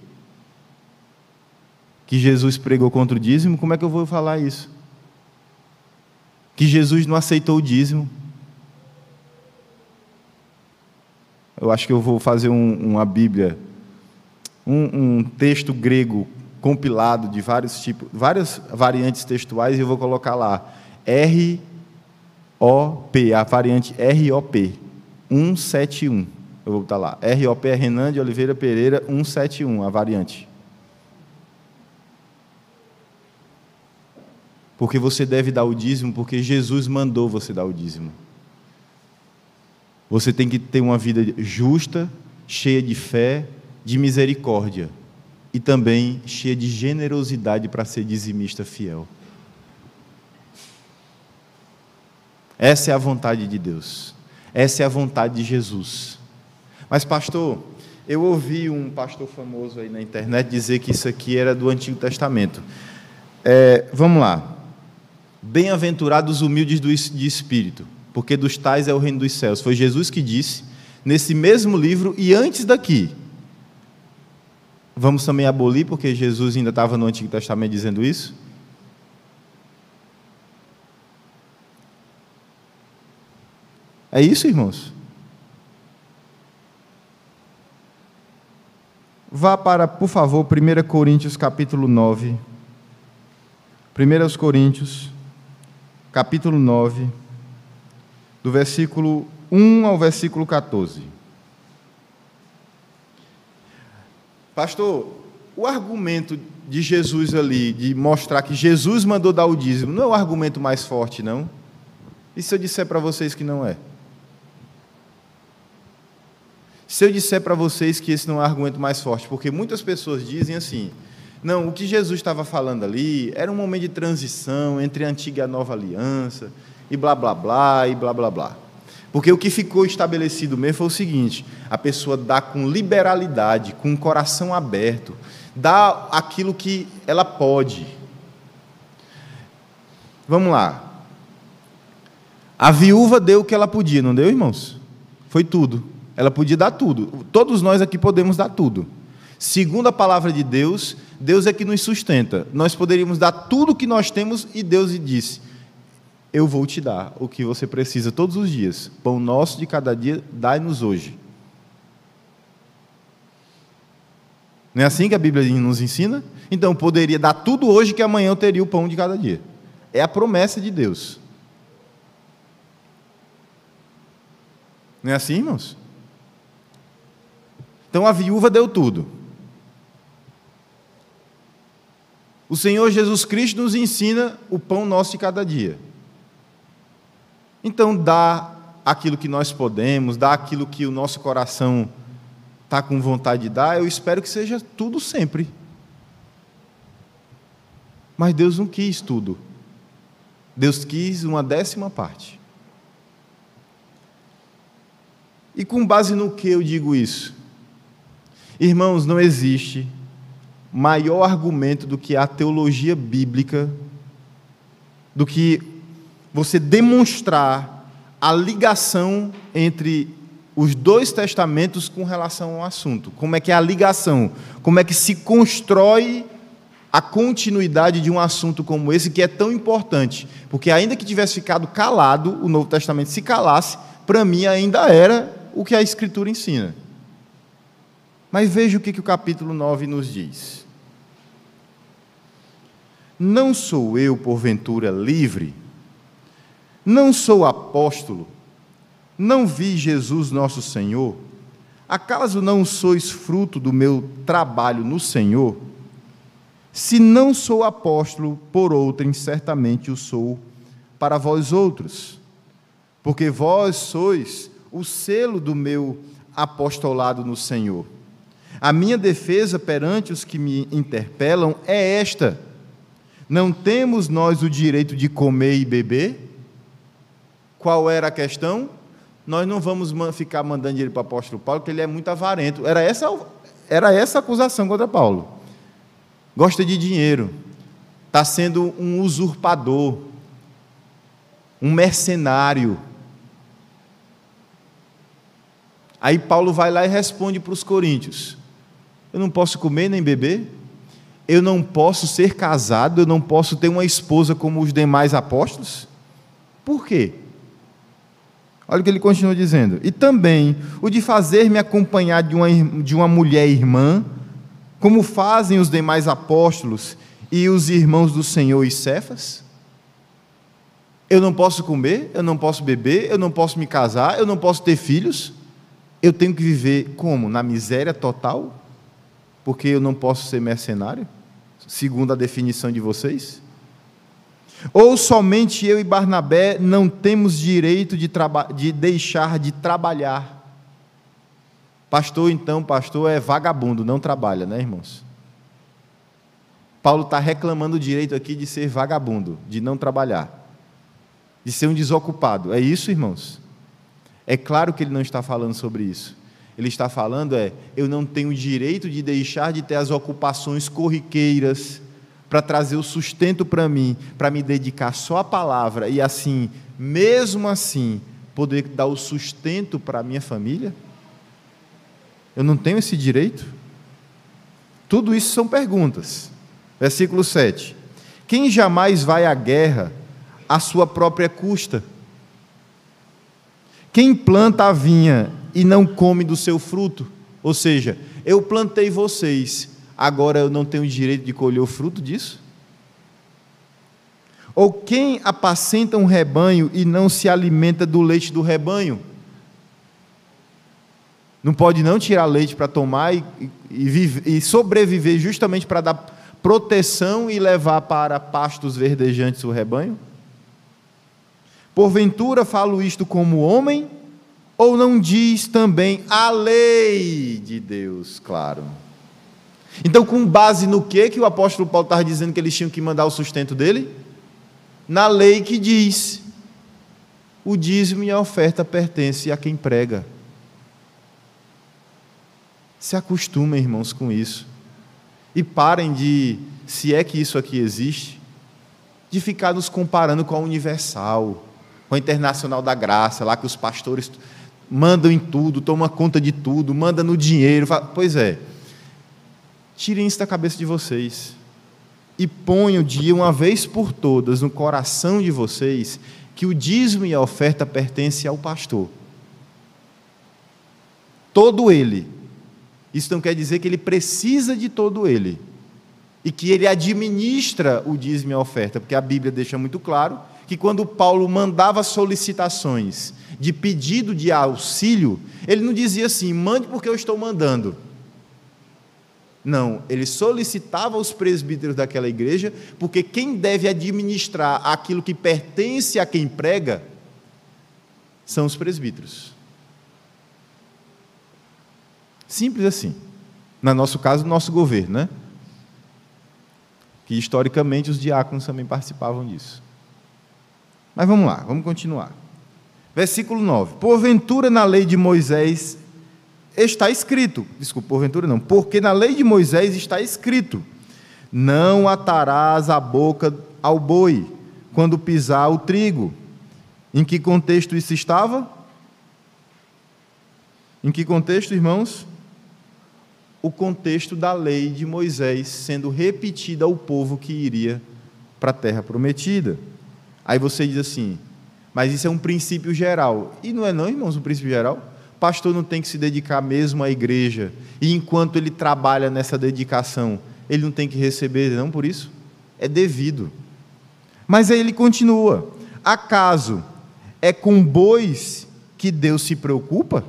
Que Jesus pregou contra o dízimo? Como é que eu vou falar isso? Que Jesus não aceitou o dízimo? Eu acho que eu vou fazer um, uma Bíblia, um, um texto grego compilado de vários tipos, várias variantes textuais e eu vou colocar lá R O P, a variante R O P 171. Eu vou botar lá. ROP é Renan de Oliveira Pereira 171, a variante. Porque você deve dar o dízimo, porque Jesus mandou você dar o dízimo. Você tem que ter uma vida justa, cheia de fé, de misericórdia e também cheia de generosidade para ser dizimista fiel. Essa é a vontade de Deus. Essa é a vontade de Jesus. Mas, pastor, eu ouvi um pastor famoso aí na internet dizer que isso aqui era do Antigo Testamento. É, vamos lá. Bem-aventurados os humildes de espírito, porque dos tais é o reino dos céus. Foi Jesus que disse, nesse mesmo livro e antes daqui. Vamos também abolir, porque Jesus ainda estava no Antigo Testamento dizendo isso? É isso, irmãos? Vá para, por favor, 1 Coríntios capítulo 9. 1 Coríntios, capítulo 9, do versículo 1 ao versículo 14. Pastor, o argumento de Jesus ali, de mostrar que Jesus mandou dar o dízimo, não é o argumento mais forte, não? E se eu disser para vocês que não é? Se eu disser para vocês que esse não é o argumento mais forte, porque muitas pessoas dizem assim: não, o que Jesus estava falando ali era um momento de transição entre a antiga e a nova aliança, e blá blá blá, e blá blá blá. Porque o que ficou estabelecido mesmo foi o seguinte: a pessoa dá com liberalidade, com o coração aberto, dá aquilo que ela pode. Vamos lá. A viúva deu o que ela podia, não deu, irmãos? Foi tudo. Ela podia dar tudo. Todos nós aqui podemos dar tudo. Segundo a palavra de Deus, Deus é que nos sustenta. Nós poderíamos dar tudo o que nós temos e Deus disse: Eu vou te dar o que você precisa todos os dias. Pão nosso de cada dia, dai-nos hoje. Não é assim que a Bíblia nos ensina? Então, eu poderia dar tudo hoje que amanhã eu teria o pão de cada dia. é a promessa de Deus. Não é assim, irmãos? Então a viúva deu tudo. O Senhor Jesus Cristo nos ensina o pão nosso de cada dia. Então dá aquilo que nós podemos, dá aquilo que o nosso coração está com vontade de dar, eu espero que seja tudo sempre. Mas Deus não quis tudo. Deus quis uma décima parte. E com base no que eu digo isso? Irmãos, não existe maior argumento do que a teologia bíblica, do que você demonstrar a ligação entre os dois testamentos com relação ao assunto. Como é que é a ligação? Como é que se constrói a continuidade de um assunto como esse que é tão importante? Porque ainda que tivesse ficado calado, o Novo Testamento se calasse, para mim ainda era o que a Escritura ensina. Mas veja o que, que o capítulo 9 nos diz. Não sou eu, porventura, livre? Não sou apóstolo? Não vi Jesus nosso Senhor? Acaso não sois fruto do meu trabalho no Senhor? Se não sou apóstolo, por outrem, certamente o sou para vós outros, porque vós sois o selo do meu apostolado no Senhor. A minha defesa perante os que me interpelam é esta: não temos nós o direito de comer e beber? Qual era a questão? Nós não vamos ficar mandando dinheiro para o apóstolo Paulo, porque ele é muito avarento. Era essa, era essa a acusação contra Paulo. Gosta de dinheiro, está sendo um usurpador, um mercenário. Aí Paulo vai lá e responde para os coríntios: Eu não posso comer nem beber, eu não posso ser casado, eu não posso ter uma esposa como os demais apóstolos? Por quê? Olha o que ele continua dizendo. E também o de fazer-me acompanhar de uma, de uma mulher irmã, como fazem os demais apóstolos e os irmãos do Senhor e Cefas? Eu não posso comer, eu não posso beber, eu não posso me casar, eu não posso ter filhos. Eu tenho que viver como? Na miséria total? porque eu não posso ser mercenário, segundo a definição de vocês? Ou somente eu e Barnabé não temos direito de, de deixar de trabalhar? Pastor, então, pastor é vagabundo, não trabalha, né, irmãos? Paulo está reclamando o direito aqui de ser vagabundo, de não trabalhar, de ser um desocupado. É isso, irmãos? É claro que ele não está falando sobre isso ele está falando é: eu não tenho direito de deixar de ter as ocupações corriqueiras para trazer o sustento para mim, para me dedicar só à palavra e assim, mesmo assim, poder dar o sustento para a minha família? Eu não tenho esse direito? Tudo isso são perguntas. Versículo 7. Quem jamais vai à guerra à sua própria custa? Quem planta a vinha e não come do seu fruto. Ou seja, eu plantei vocês, agora eu não tenho direito de colher o fruto disso? Ou quem apacenta um rebanho e não se alimenta do leite do rebanho? Não pode não tirar leite para tomar e, e, e sobreviver justamente para dar proteção e levar para pastos verdejantes o rebanho? Porventura falo isto como homem ou não diz também a lei de Deus, claro? Então, com base no que que o apóstolo Paulo estava dizendo que eles tinham que mandar o sustento dele? Na lei que diz: o dízimo e a oferta pertencem a quem prega. Se acostumem, irmãos, com isso. E parem de, se é que isso aqui existe, de ficar nos comparando com a Universal, com a Internacional da Graça, lá que os pastores mandam em tudo, toma conta de tudo, manda no dinheiro. Fala, pois é. Tirem isso da cabeça de vocês e ponham de uma vez por todas no coração de vocês que o dízimo e a oferta pertencem ao pastor. Todo ele. Isso não quer dizer que ele precisa de todo ele. e que ele administra o dízimo e a oferta, porque a Bíblia deixa muito claro que quando Paulo mandava solicitações de pedido de auxílio, ele não dizia assim: mande porque eu estou mandando. Não, ele solicitava aos presbíteros daquela igreja, porque quem deve administrar aquilo que pertence a quem prega são os presbíteros. Simples assim. No nosso caso, nosso governo, né? Que historicamente os diáconos também participavam disso. Mas vamos lá, vamos continuar. Versículo 9: Porventura na lei de Moisés está escrito, desculpa, porventura não, porque na lei de Moisés está escrito: Não atarás a boca ao boi quando pisar o trigo. Em que contexto isso estava? Em que contexto, irmãos? O contexto da lei de Moisés sendo repetida ao povo que iria para a terra prometida. Aí você diz assim, mas isso é um princípio geral. E não é não, irmãos, um princípio geral? pastor não tem que se dedicar mesmo à igreja, e enquanto ele trabalha nessa dedicação, ele não tem que receber, não por isso? É devido. Mas aí ele continua: acaso é com bois que Deus se preocupa?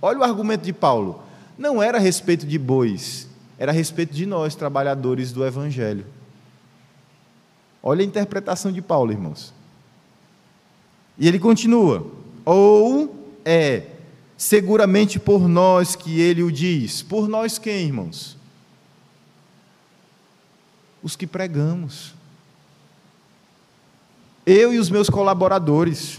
Olha o argumento de Paulo. Não era a respeito de bois, era a respeito de nós, trabalhadores do Evangelho. Olha a interpretação de Paulo, irmãos. E ele continua: ou é seguramente por nós que ele o diz. Por nós quem, irmãos? Os que pregamos. Eu e os meus colaboradores.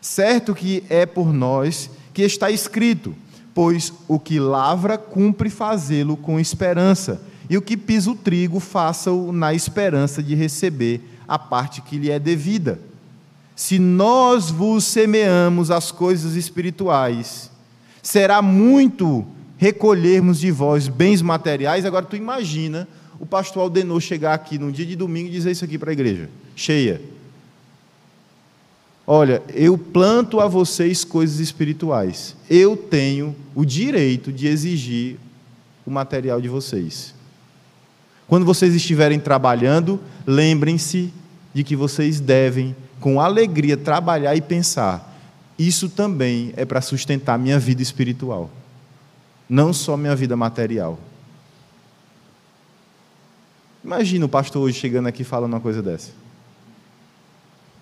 Certo que é por nós que está escrito: pois o que lavra cumpre fazê-lo com esperança, e o que pisa o trigo, faça-o na esperança de receber a parte que lhe é devida se nós vos semeamos as coisas espirituais, será muito recolhermos de vós bens materiais. Agora tu imagina o pastor Aldenor chegar aqui num dia de domingo e dizer isso aqui para a igreja, cheia. Olha, eu planto a vocês coisas espirituais. Eu tenho o direito de exigir o material de vocês. Quando vocês estiverem trabalhando, lembrem-se de que vocês devem com alegria trabalhar e pensar: isso também é para sustentar minha vida espiritual, não só minha vida material. Imagina o pastor hoje chegando aqui falando uma coisa dessa.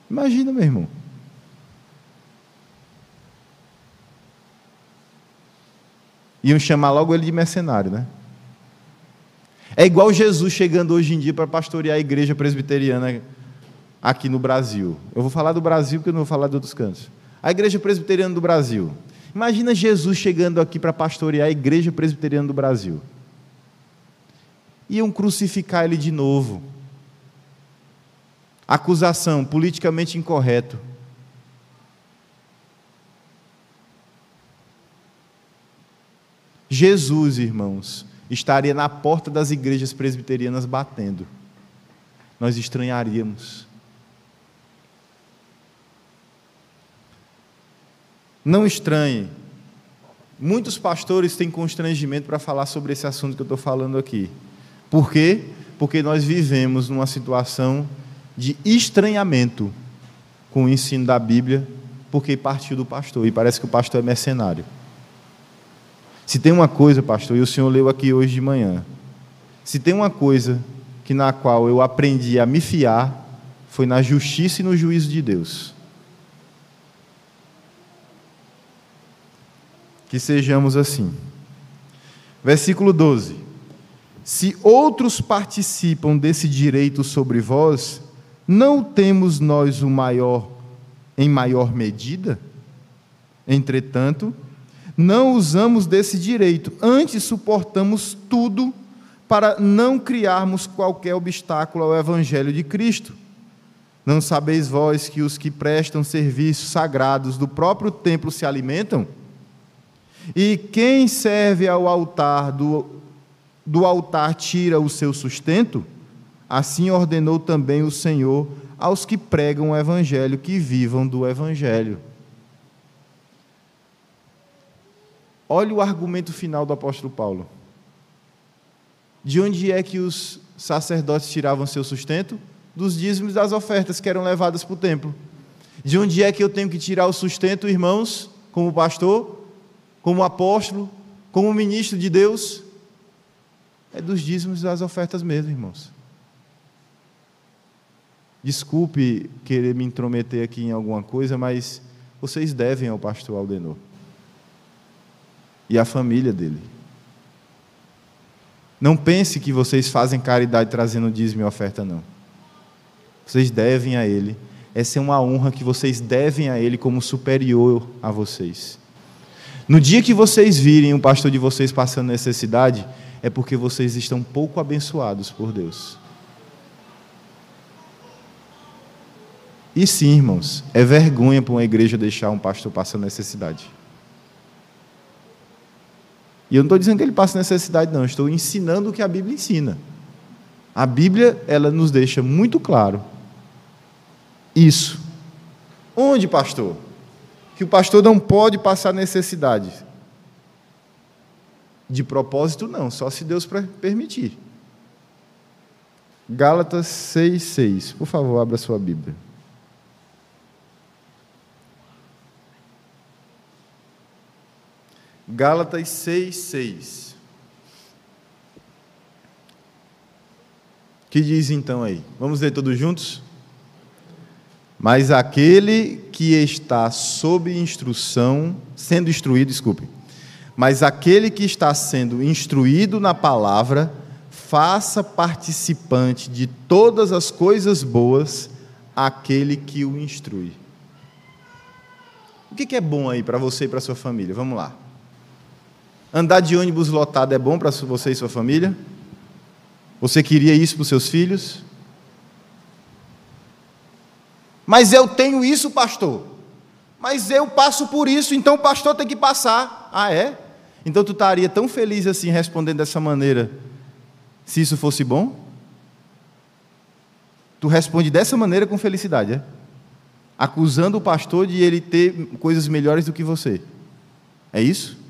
Imagina, meu irmão. Iam chamar logo ele de mercenário, né? É igual Jesus chegando hoje em dia para pastorear a igreja presbiteriana aqui no Brasil. Eu vou falar do Brasil porque eu não vou falar de outros cantos. A Igreja Presbiteriana do Brasil. Imagina Jesus chegando aqui para pastorear a Igreja Presbiteriana do Brasil. Iam crucificar ele de novo. Acusação, politicamente incorreto. Jesus, irmãos, estaria na porta das igrejas presbiterianas batendo. Nós estranharíamos. Não estranhe. Muitos pastores têm constrangimento para falar sobre esse assunto que eu estou falando aqui. Por quê? Porque nós vivemos numa situação de estranhamento com o ensino da Bíblia, porque partiu do pastor, e parece que o pastor é mercenário. Se tem uma coisa, pastor, e o senhor leu aqui hoje de manhã, se tem uma coisa que na qual eu aprendi a me fiar, foi na justiça e no juízo de Deus. que sejamos assim. Versículo 12: Se outros participam desse direito sobre vós, não temos nós o maior em maior medida? Entretanto, não usamos desse direito, antes suportamos tudo para não criarmos qualquer obstáculo ao evangelho de Cristo. Não sabeis vós que os que prestam serviços sagrados do próprio templo se alimentam? E quem serve ao altar do, do altar tira o seu sustento? Assim ordenou também o Senhor aos que pregam o evangelho que vivam do evangelho. Olha o argumento final do apóstolo Paulo. De onde é que os sacerdotes tiravam seu sustento? Dos dízimos das ofertas que eram levadas para o templo. De onde é que eu tenho que tirar o sustento, irmãos, como pastor, como apóstolo, como ministro de Deus? É dos dízimos das ofertas mesmo, irmãos. Desculpe querer me intrometer aqui em alguma coisa, mas vocês devem ao pastor Aldenor e à família dele. Não pense que vocês fazem caridade trazendo dízimo e oferta, não. Vocês devem a ele. Essa é uma honra que vocês devem a ele como superior a vocês. No dia que vocês virem o pastor de vocês passando necessidade, é porque vocês estão pouco abençoados por Deus. E sim, irmãos, é vergonha para uma igreja deixar um pastor passar necessidade. E eu não estou dizendo que ele passa necessidade, não, estou ensinando o que a Bíblia ensina. A Bíblia, ela nos deixa muito claro isso. Onde, pastor? Que o pastor não pode passar necessidade. De propósito, não, só se Deus permitir. Gálatas 6,6. Por favor, abra sua Bíblia. Gálatas 6, 6. que diz então aí? Vamos ler todos juntos? Mas aquele que está sob instrução, sendo instruído, desculpe. Mas aquele que está sendo instruído na palavra, faça participante de todas as coisas boas aquele que o instrui. O que é bom aí para você e para sua família? Vamos lá. Andar de ônibus lotado é bom para você e sua família? Você queria isso para os seus filhos? Mas eu tenho isso, pastor. Mas eu passo por isso, então o pastor tem que passar. Ah, é? Então tu estaria tão feliz assim respondendo dessa maneira, se isso fosse bom? Tu responde dessa maneira com felicidade, é? Acusando o pastor de ele ter coisas melhores do que você. É isso?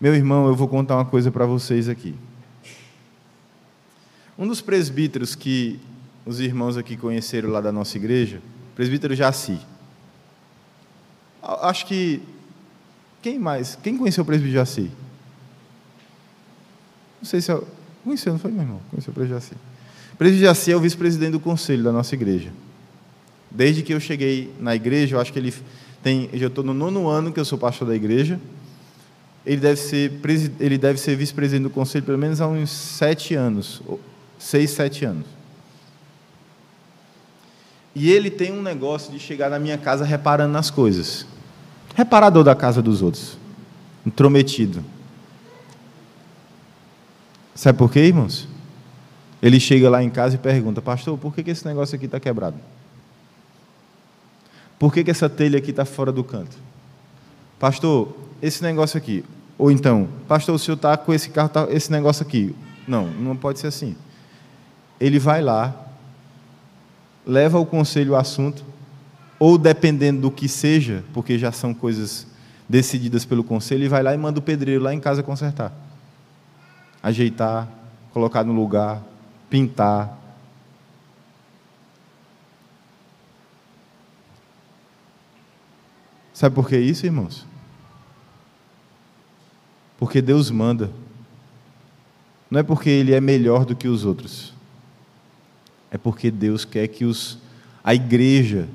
Meu irmão, eu vou contar uma coisa para vocês aqui. Um dos presbíteros que os irmãos aqui conheceram lá da nossa igreja, presbítero Jaci. Acho que. Quem mais? Quem conheceu o presbítero Jaci? Não sei se eu. Conheceu, não foi, meu irmão? Conheceu o presbítero Jaci. O presbítero Jaci é o vice-presidente do conselho da nossa igreja. Desde que eu cheguei na igreja, eu acho que ele tem. Eu estou no nono ano que eu sou pastor da igreja ele deve ser, ele deve ser vice-presidente do conselho pelo menos há uns sete anos, seis, sete anos. E ele tem um negócio de chegar na minha casa reparando nas coisas. Reparador da casa dos outros. Intrometido. Sabe por quê, irmãos? Ele chega lá em casa e pergunta: Pastor, por que, esse negócio aqui está quebrado? Por que essa telha aqui está fora do canto? Pastor, esse negócio aqui, ou então, pastor, o senhor está com esse carro, tá, esse negócio aqui. Não, não pode ser assim. Ele vai lá, leva ao conselho o assunto, ou dependendo do que seja, porque já são coisas decididas pelo conselho, ele vai lá e manda o pedreiro lá em casa consertar. Ajeitar, colocar no lugar, pintar. Sabe por que isso, irmãos? Porque Deus manda. Não é porque Ele é melhor do que os outros. É porque Deus quer que os, a igreja,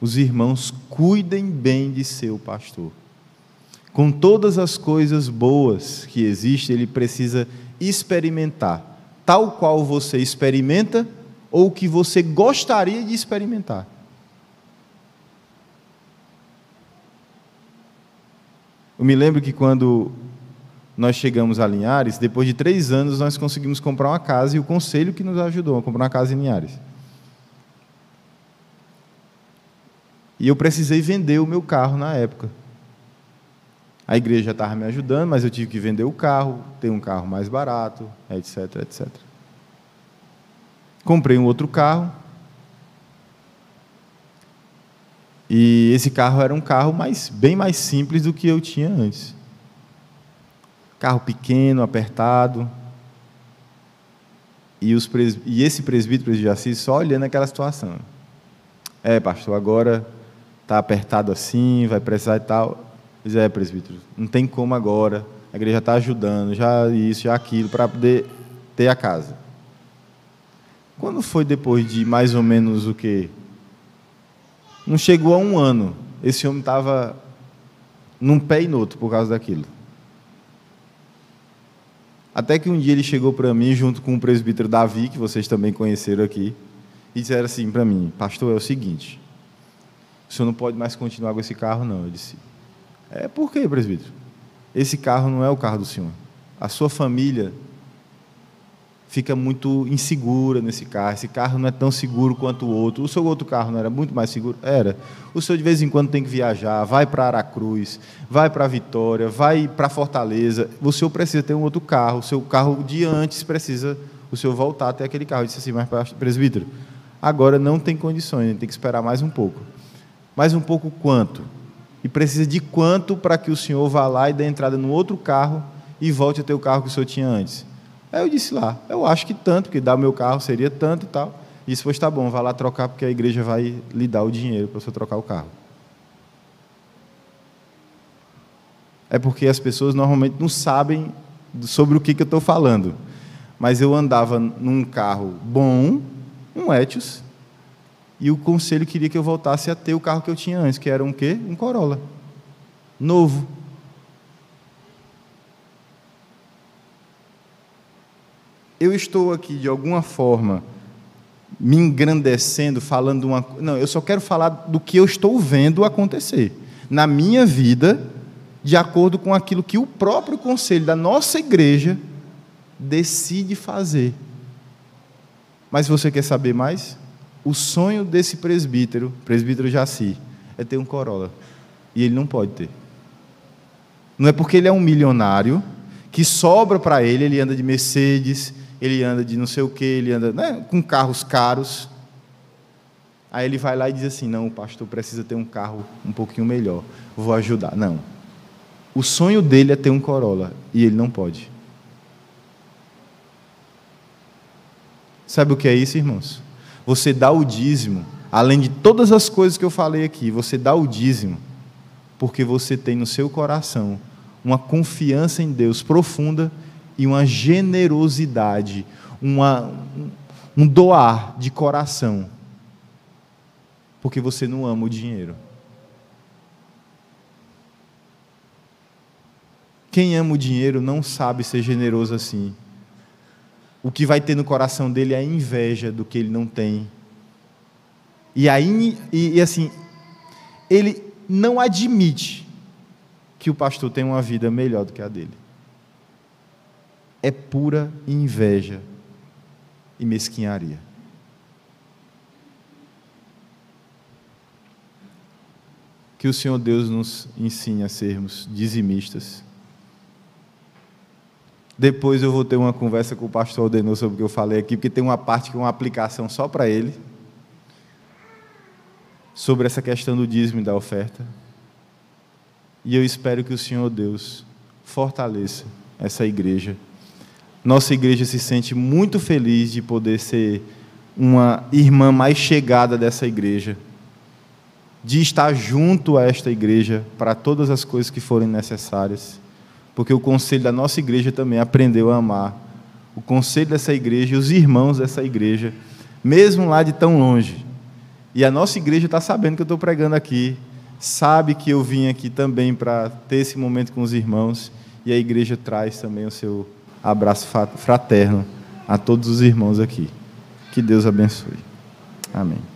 os irmãos, cuidem bem de seu pastor. Com todas as coisas boas que existem, ele precisa experimentar, tal qual você experimenta ou que você gostaria de experimentar. Eu me lembro que quando nós chegamos a Linhares, depois de três anos nós conseguimos comprar uma casa e o conselho que nos ajudou a comprar uma casa em Linhares. E eu precisei vender o meu carro na época. A igreja estava me ajudando, mas eu tive que vender o carro, ter um carro mais barato, etc, etc. Comprei um outro carro. E esse carro era um carro mais, bem mais simples do que eu tinha antes. Carro pequeno, apertado. E, os pres... e esse presbítero de Assis só olhando aquela situação. É, pastor, agora está apertado assim, vai precisar e tal. Pois é, presbítero, não tem como agora. A igreja está ajudando, já isso, já aquilo, para poder ter a casa. Quando foi depois de mais ou menos o quê? Não chegou a um ano. Esse homem estava num pé e no outro por causa daquilo. Até que um dia ele chegou para mim, junto com o presbítero Davi, que vocês também conheceram aqui, e disseram assim para mim: Pastor, é o seguinte, o senhor não pode mais continuar com esse carro, não. Eu disse: É por quê, presbítero? Esse carro não é o carro do senhor. A sua família fica muito insegura nesse carro. Esse carro não é tão seguro quanto o outro. O seu outro carro não era muito mais seguro? Era. O senhor de vez em quando tem que viajar, vai para Aracruz, vai para Vitória, vai para Fortaleza. O senhor precisa ter um outro carro. O seu carro de antes precisa o senhor voltar até aquele carro. Eu disse assim, mas presbítero, agora não tem condições, tem que esperar mais um pouco. Mais um pouco quanto? E precisa de quanto para que o senhor vá lá e dê entrada no outro carro e volte a ter o carro que o senhor tinha antes? Aí eu disse lá, eu acho que tanto, dar o meu carro seria tanto e tal. E disse, pois está bom, vá lá trocar, porque a igreja vai lhe dar o dinheiro para você trocar o carro. É porque as pessoas normalmente não sabem sobre o que, que eu estou falando. Mas eu andava num carro bom, um Etios, e o conselho queria que eu voltasse a ter o carro que eu tinha antes, que era um quê? Um Corolla. Novo. Eu estou aqui de alguma forma me engrandecendo, falando uma. Não, eu só quero falar do que eu estou vendo acontecer na minha vida, de acordo com aquilo que o próprio conselho da nossa igreja decide fazer. Mas se você quer saber mais, o sonho desse presbítero, presbítero Jaci, é ter um Corolla. E ele não pode ter. Não é porque ele é um milionário que sobra para ele, ele anda de Mercedes, ele anda de não sei o que, ele anda né, com carros caros. Aí ele vai lá e diz assim: Não, o pastor precisa ter um carro um pouquinho melhor, vou ajudar. Não. O sonho dele é ter um Corolla e ele não pode. Sabe o que é isso, irmãos? Você dá o dízimo, além de todas as coisas que eu falei aqui, você dá o dízimo, porque você tem no seu coração uma confiança em Deus profunda e uma generosidade, uma, um doar de coração, porque você não ama o dinheiro. Quem ama o dinheiro não sabe ser generoso assim. O que vai ter no coração dele é a inveja do que ele não tem. E aí, e, e assim, ele não admite que o pastor tem uma vida melhor do que a dele é pura inveja e mesquinharia. Que o Senhor Deus nos ensine a sermos dizimistas. Depois eu vou ter uma conversa com o pastor Aldenor sobre o que eu falei aqui, porque tem uma parte que é uma aplicação só para ele, sobre essa questão do dízimo e da oferta. E eu espero que o Senhor Deus fortaleça essa igreja nossa igreja se sente muito feliz de poder ser uma irmã mais chegada dessa igreja, de estar junto a esta igreja para todas as coisas que forem necessárias, porque o conselho da nossa igreja também aprendeu a amar. O conselho dessa igreja e os irmãos dessa igreja, mesmo lá de tão longe. E a nossa igreja está sabendo que eu estou pregando aqui, sabe que eu vim aqui também para ter esse momento com os irmãos, e a igreja traz também o seu abraço fraterno a todos os irmãos aqui. Que Deus abençoe. Amém.